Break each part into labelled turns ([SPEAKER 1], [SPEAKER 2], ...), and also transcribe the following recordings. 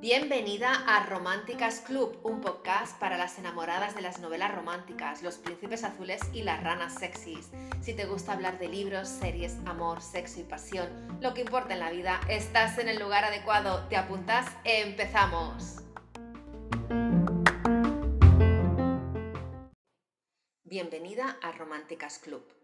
[SPEAKER 1] Bienvenida a Románticas Club, un podcast para las enamoradas de las novelas románticas, los príncipes azules y las ranas sexys. Si te gusta hablar de libros, series, amor, sexo y pasión, lo que importa en la vida, estás en el lugar adecuado. ¿Te apuntas? ¡Empezamos! Bienvenida a Románticas Club.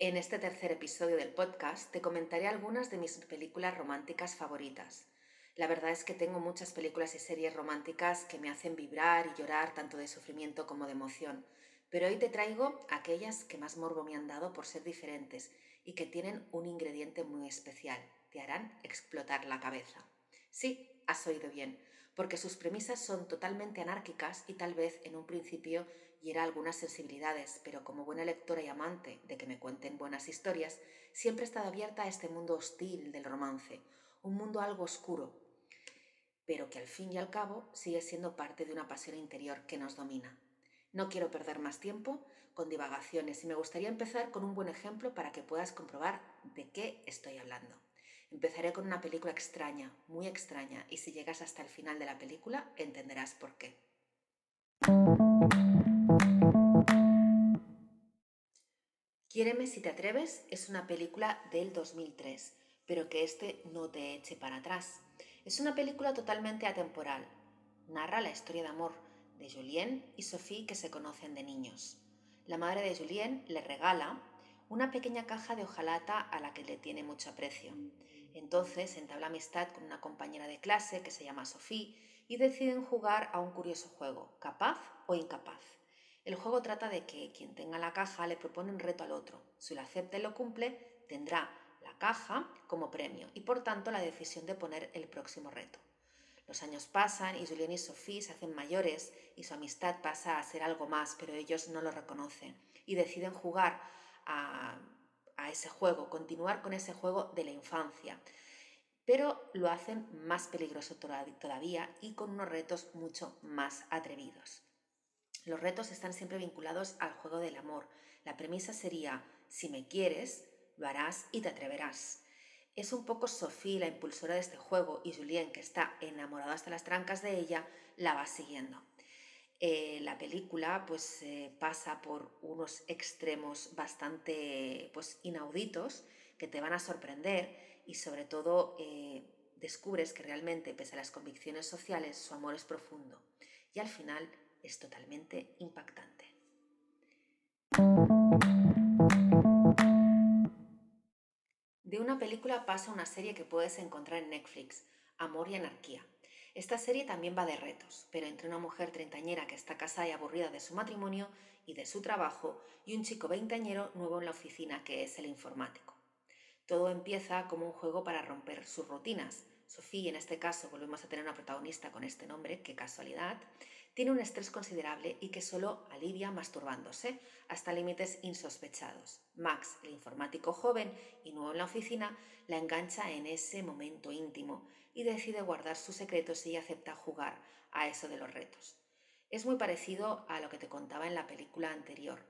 [SPEAKER 1] En este tercer episodio del podcast te comentaré algunas de mis películas románticas favoritas. La verdad es que tengo muchas películas y series románticas que me hacen vibrar y llorar tanto de sufrimiento como de emoción, pero hoy te traigo aquellas que más morbo me han dado por ser diferentes y que tienen un ingrediente muy especial, te harán explotar la cabeza. Sí, has oído bien, porque sus premisas son totalmente anárquicas y tal vez en un principio hiera algunas sensibilidades, pero como buena lectora y amante de que me cuenten buenas historias, siempre he estado abierta a este mundo hostil del romance, un mundo algo oscuro, pero que al fin y al cabo sigue siendo parte de una pasión interior que nos domina. No quiero perder más tiempo con divagaciones y me gustaría empezar con un buen ejemplo para que puedas comprobar de qué estoy hablando. Empezaré con una película extraña, muy extraña, y si llegas hasta el final de la película entenderás por qué. Quiéreme si te atreves es una película del 2003, pero que este no te eche para atrás. Es una película totalmente atemporal. Narra la historia de amor de Julien y Sophie que se conocen de niños. La madre de Julien le regala una pequeña caja de hojalata a la que le tiene mucho aprecio. Entonces entabla amistad con una compañera de clase que se llama Sophie y deciden jugar a un curioso juego, capaz o incapaz. El juego trata de que quien tenga la caja le propone un reto al otro. Si lo acepta y lo cumple, tendrá caja como premio y por tanto la decisión de poner el próximo reto. Los años pasan y Julien y Sophie se hacen mayores y su amistad pasa a ser algo más, pero ellos no lo reconocen y deciden jugar a ese juego, continuar con ese juego de la infancia. Pero lo hacen más peligroso todavía y con unos retos mucho más atrevidos. Los retos están siempre vinculados al juego del amor. La premisa sería, si me quieres, lo harás y te atreverás. Es un poco Sophie la impulsora de este juego y Julien, que está enamorado hasta las trancas de ella, la va siguiendo. Eh, la película pues eh, pasa por unos extremos bastante pues inauditos que te van a sorprender y sobre todo eh, descubres que realmente pese a las convicciones sociales su amor es profundo y al final es totalmente impactante. De una película pasa una serie que puedes encontrar en Netflix, Amor y Anarquía. Esta serie también va de retos, pero entre una mujer treintañera que está casada y aburrida de su matrimonio y de su trabajo y un chico veinteañero nuevo en la oficina que es el informático. Todo empieza como un juego para romper sus rutinas. Sofía, en este caso, volvemos a tener una protagonista con este nombre, qué casualidad, tiene un estrés considerable y que solo alivia masturbándose hasta límites insospechados. Max, el informático joven y nuevo en la oficina, la engancha en ese momento íntimo y decide guardar sus secretos y acepta jugar a eso de los retos. Es muy parecido a lo que te contaba en la película anterior.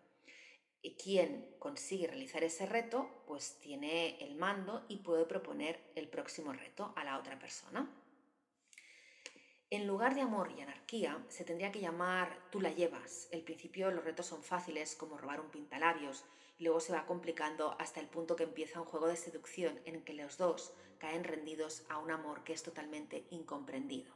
[SPEAKER 1] Quien consigue realizar ese reto, pues tiene el mando y puede proponer el próximo reto a la otra persona. En lugar de amor y anarquía, se tendría que llamar tú la llevas. El principio los retos son fáciles, como robar un pintalabios, y luego se va complicando hasta el punto que empieza un juego de seducción en que los dos caen rendidos a un amor que es totalmente incomprendido.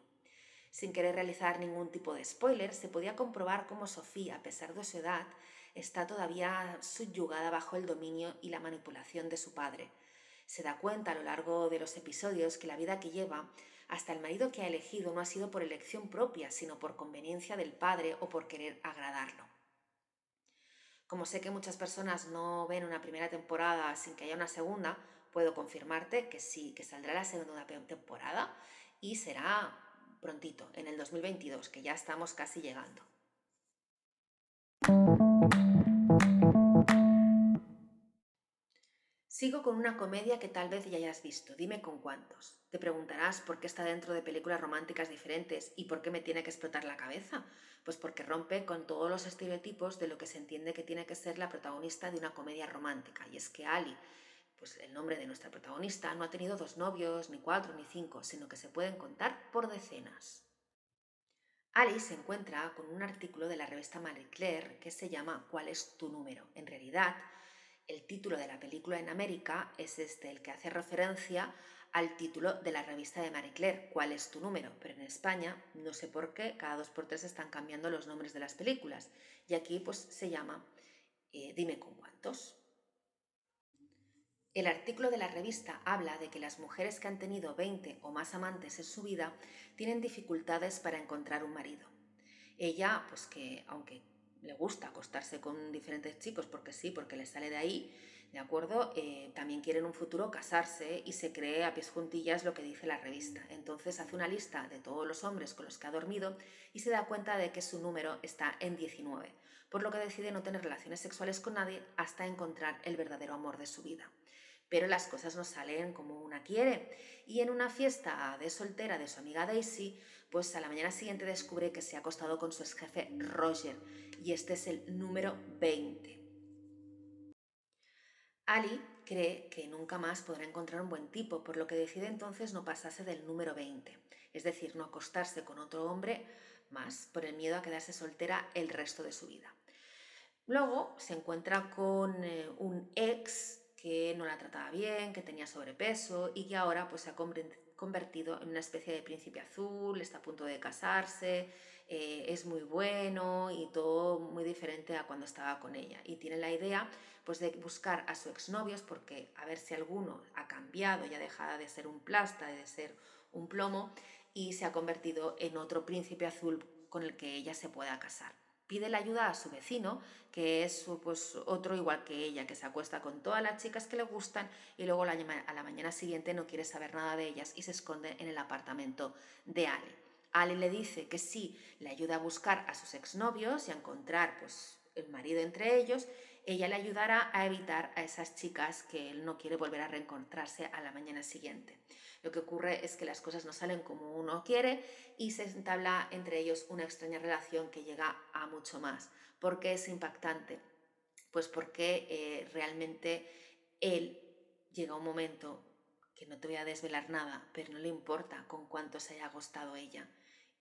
[SPEAKER 1] Sin querer realizar ningún tipo de spoiler, se podía comprobar cómo Sofía, a pesar de su edad, está todavía subyugada bajo el dominio y la manipulación de su padre. Se da cuenta a lo largo de los episodios que la vida que lleva hasta el marido que ha elegido no ha sido por elección propia, sino por conveniencia del padre o por querer agradarlo. Como sé que muchas personas no ven una primera temporada sin que haya una segunda, puedo confirmarte que sí, que saldrá la segunda temporada y será prontito, en el 2022, que ya estamos casi llegando. Sigo con una comedia que tal vez ya hayas visto, dime con cuántos. Te preguntarás por qué está dentro de películas románticas diferentes y por qué me tiene que explotar la cabeza. Pues porque rompe con todos los estereotipos de lo que se entiende que tiene que ser la protagonista de una comedia romántica. Y es que Ali, pues el nombre de nuestra protagonista, no ha tenido dos novios, ni cuatro, ni cinco, sino que se pueden contar por decenas. Alice se encuentra con un artículo de la revista Marie Claire que se llama ¿Cuál es tu número? En realidad, el título de la película en América es este, el que hace referencia al título de la revista de Marie Claire, ¿Cuál es tu número? Pero en España, no sé por qué, cada dos por tres están cambiando los nombres de las películas. Y aquí pues se llama eh, Dime con cuántos. El artículo de la revista habla de que las mujeres que han tenido 20 o más amantes en su vida tienen dificultades para encontrar un marido. Ella, pues que aunque le gusta acostarse con diferentes chicos porque sí, porque le sale de ahí, ¿de acuerdo? Eh, también quiere en un futuro casarse y se cree a pies juntillas lo que dice la revista. Entonces hace una lista de todos los hombres con los que ha dormido y se da cuenta de que su número está en 19, por lo que decide no tener relaciones sexuales con nadie hasta encontrar el verdadero amor de su vida pero las cosas no salen como una quiere. Y en una fiesta de soltera de su amiga Daisy, pues a la mañana siguiente descubre que se ha acostado con su ex jefe Roger, y este es el número 20. Ali cree que nunca más podrá encontrar un buen tipo, por lo que decide entonces no pasarse del número 20, es decir, no acostarse con otro hombre más por el miedo a quedarse soltera el resto de su vida. Luego se encuentra con eh, un ex que no la trataba bien, que tenía sobrepeso y que ahora pues, se ha convertido en una especie de príncipe azul, está a punto de casarse, eh, es muy bueno y todo muy diferente a cuando estaba con ella. Y tiene la idea pues, de buscar a su exnovios porque a ver si alguno ha cambiado y ha dejado de ser un plasta, de ser un plomo y se ha convertido en otro príncipe azul con el que ella se pueda casar pide la ayuda a su vecino, que es pues, otro igual que ella, que se acuesta con todas las chicas que le gustan y luego a la mañana siguiente no quiere saber nada de ellas y se esconde en el apartamento de Ale. Ale le dice que sí, le ayuda a buscar a sus exnovios y a encontrar pues, el marido entre ellos, ella le ayudará a evitar a esas chicas que él no quiere volver a reencontrarse a la mañana siguiente. Lo que ocurre es que las cosas no salen como uno quiere y se entabla entre ellos una extraña relación que llega a mucho más. ¿Por qué es impactante? Pues porque eh, realmente él llega a un momento que no te voy a desvelar nada, pero no le importa con cuánto se haya agostado ella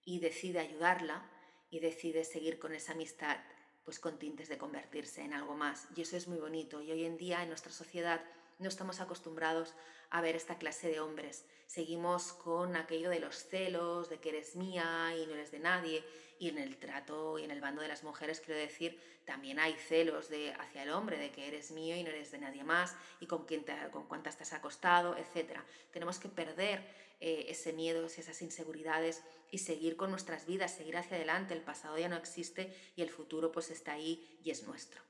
[SPEAKER 1] y decide ayudarla y decide seguir con esa amistad pues con tintes de convertirse en algo más. Y eso es muy bonito. Y hoy en día en nuestra sociedad no estamos acostumbrados a ver esta clase de hombres. Seguimos con aquello de los celos, de que eres mía y no eres de nadie. Y en el trato y en el bando de las mujeres, quiero decir, también hay celos de, hacia el hombre, de que eres mío y no eres de nadie más, y con, quién te, con cuántas te has acostado, etc. Tenemos que perder eh, ese miedo, esas inseguridades y seguir con nuestras vidas, seguir hacia adelante. El pasado ya no existe y el futuro pues está ahí y es nuestro.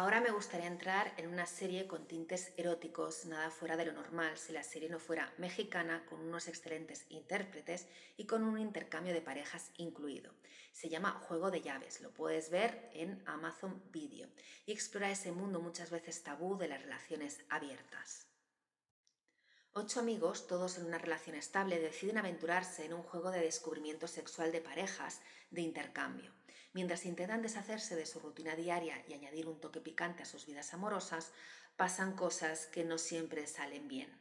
[SPEAKER 1] Ahora me gustaría entrar en una serie con tintes eróticos, nada fuera de lo normal si la serie no fuera mexicana, con unos excelentes intérpretes y con un intercambio de parejas incluido. Se llama Juego de Llaves, lo puedes ver en Amazon Video y explora ese mundo muchas veces tabú de las relaciones abiertas. Ocho amigos, todos en una relación estable, deciden aventurarse en un juego de descubrimiento sexual de parejas de intercambio. Mientras intentan deshacerse de su rutina diaria y añadir un toque picante a sus vidas amorosas, pasan cosas que no siempre salen bien.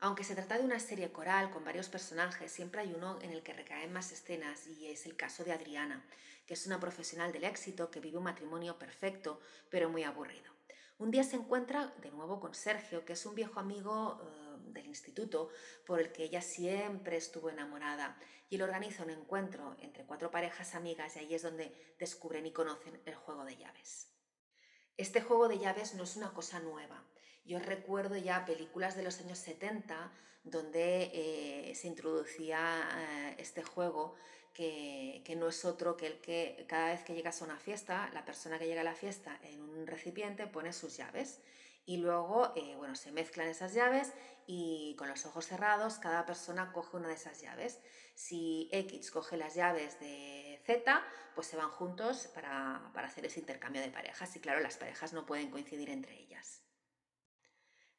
[SPEAKER 1] Aunque se trata de una serie coral con varios personajes, siempre hay uno en el que recaen más escenas y es el caso de Adriana, que es una profesional del éxito que vive un matrimonio perfecto pero muy aburrido. Un día se encuentra de nuevo con Sergio, que es un viejo amigo eh, del instituto por el que ella siempre estuvo enamorada, y él organiza un encuentro entre cuatro parejas amigas y ahí es donde descubren y conocen el juego de llaves. Este juego de llaves no es una cosa nueva. Yo recuerdo ya películas de los años 70 donde eh, se introducía eh, este juego que, que, no es otro que el que cada vez que llegas a una fiesta, la persona que llega a la fiesta en un recipiente pone sus llaves y luego eh, bueno, se mezclan esas llaves y con los ojos cerrados cada persona coge una de esas llaves. Si X coge las llaves de Z, pues se van juntos para, para hacer ese intercambio de parejas y claro, las parejas no pueden coincidir entre ellas.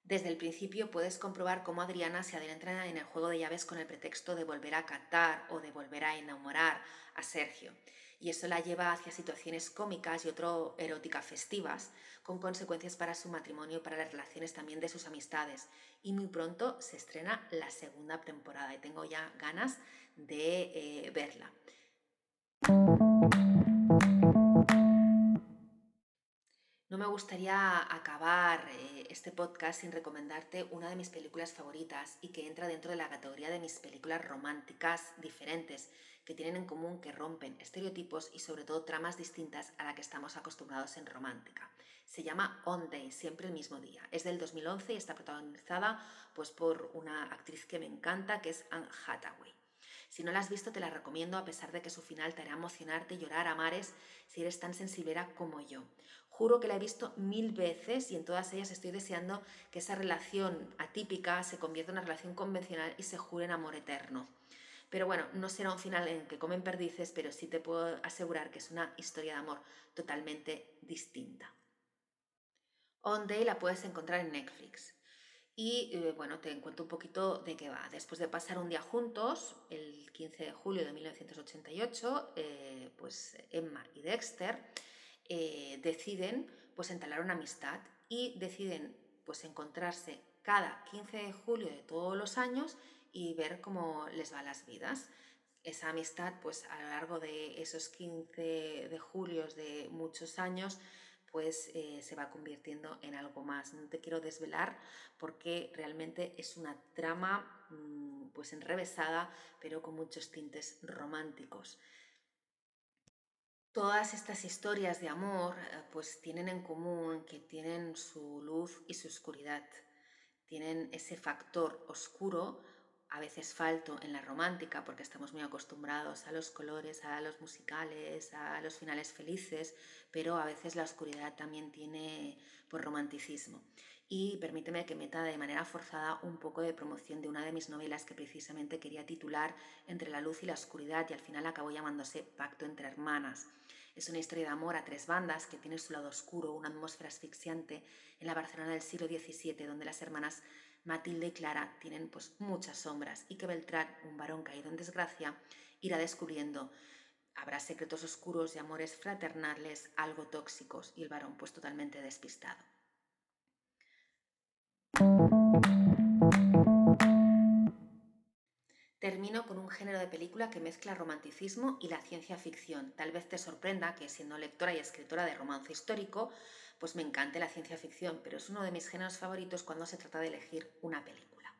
[SPEAKER 1] Desde el principio puedes comprobar cómo Adriana se adentra en el juego de llaves con el pretexto de volver a captar o de volver a enamorar a Sergio. Y eso la lleva hacia situaciones cómicas y otro eróticas festivas, con consecuencias para su matrimonio y para las relaciones también de sus amistades. Y muy pronto se estrena la segunda temporada y tengo ya ganas de eh, verla. No me gustaría acabar eh, este podcast sin recomendarte una de mis películas favoritas y que entra dentro de la categoría de mis películas románticas diferentes, que tienen en común que rompen estereotipos y sobre todo tramas distintas a la que estamos acostumbrados en romántica. Se llama On Day, siempre el mismo día. Es del 2011 y está protagonizada pues, por una actriz que me encanta, que es Anne Hathaway. Si no la has visto, te la recomiendo a pesar de que su final te hará emocionarte, llorar a mares si eres tan sensiblera como yo. Juro que la he visto mil veces y en todas ellas estoy deseando que esa relación atípica se convierta en una relación convencional y se jure en amor eterno. Pero bueno, no será un final en que comen perdices, pero sí te puedo asegurar que es una historia de amor totalmente distinta. On Day la puedes encontrar en Netflix. Y eh, bueno, te encuentro un poquito de qué va. Después de pasar un día juntos, el 15 de julio de 1988, eh, pues Emma y Dexter eh, deciden pues entalar una amistad y deciden pues encontrarse cada 15 de julio de todos los años y ver cómo les va las vidas. Esa amistad, pues a lo largo de esos 15 de julio de muchos años, pues eh, se va convirtiendo en algo más. No te quiero desvelar porque realmente es una trama mm, pues enrevesada, pero con muchos tintes románticos. Todas estas historias de amor eh, pues tienen en común que tienen su luz y su oscuridad. Tienen ese factor oscuro a veces falto en la romántica porque estamos muy acostumbrados a los colores, a los musicales, a los finales felices, pero a veces la oscuridad también tiene por pues, romanticismo. Y permíteme que meta de manera forzada un poco de promoción de una de mis novelas que precisamente quería titular Entre la luz y la oscuridad y al final acabó llamándose Pacto entre hermanas. Es una historia de amor a tres bandas que tiene su lado oscuro, una atmósfera asfixiante en la Barcelona del siglo XVII, donde las hermanas Matilde y Clara tienen pues muchas sombras y que Beltrán, un varón caído en desgracia, irá descubriendo. Habrá secretos oscuros y amores fraternales algo tóxicos y el varón pues totalmente despistado. Termino con un género de película que mezcla romanticismo y la ciencia ficción. Tal vez te sorprenda que siendo lectora y escritora de romance histórico, pues me encante la ciencia ficción, pero es uno de mis géneros favoritos cuando se trata de elegir una película.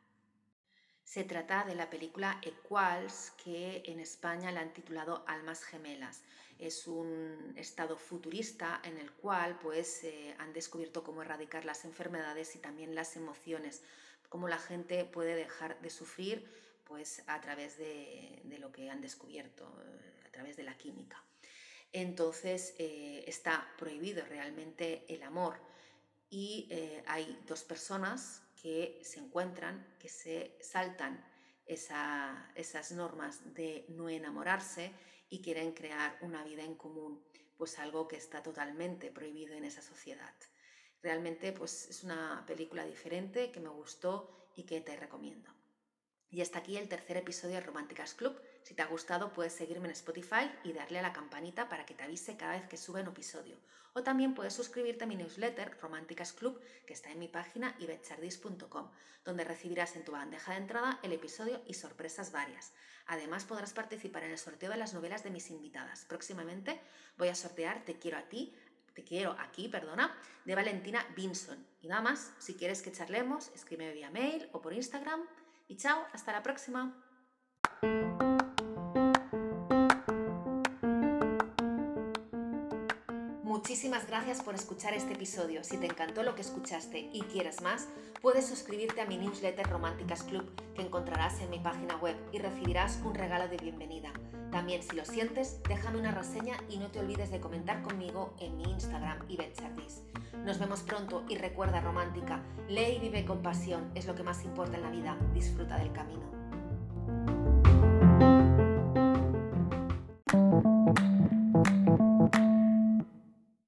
[SPEAKER 1] Se trata de la película Equals, que en España la han titulado Almas Gemelas. Es un estado futurista en el cual pues, eh, han descubierto cómo erradicar las enfermedades y también las emociones, cómo la gente puede dejar de sufrir pues, a través de, de lo que han descubierto, a través de la química entonces eh, está prohibido realmente el amor. Y eh, hay dos personas que se encuentran, que se saltan esas normas de no enamorarse y quieren crear una vida en común, pues algo que está totalmente prohibido en esa sociedad. Realmente pues es una película diferente que me gustó y que te recomiendo. Y hasta aquí el tercer episodio de Románticas Club. Si te ha gustado, puedes seguirme en Spotify y darle a la campanita para que te avise cada vez que sube un episodio. O también puedes suscribirte a mi newsletter Románticas Club, que está en mi página ibetchardis.com, donde recibirás en tu bandeja de entrada el episodio y sorpresas varias. Además, podrás participar en el sorteo de las novelas de mis invitadas. Próximamente voy a sortear Te quiero a ti, te quiero aquí, perdona, de Valentina Vinson. Y nada más, si quieres que charlemos, escríbeme vía mail o por Instagram y chao, hasta la próxima. Gracias por escuchar este episodio. Si te encantó lo que escuchaste y quieres más, puedes suscribirte a mi newsletter Románticas Club que encontrarás en mi página web y recibirás un regalo de bienvenida. También si lo sientes, déjame una reseña y no te olvides de comentar conmigo en mi Instagram y Nos vemos pronto y recuerda romántica, lee y vive con pasión, es lo que más importa en la vida, disfruta del camino.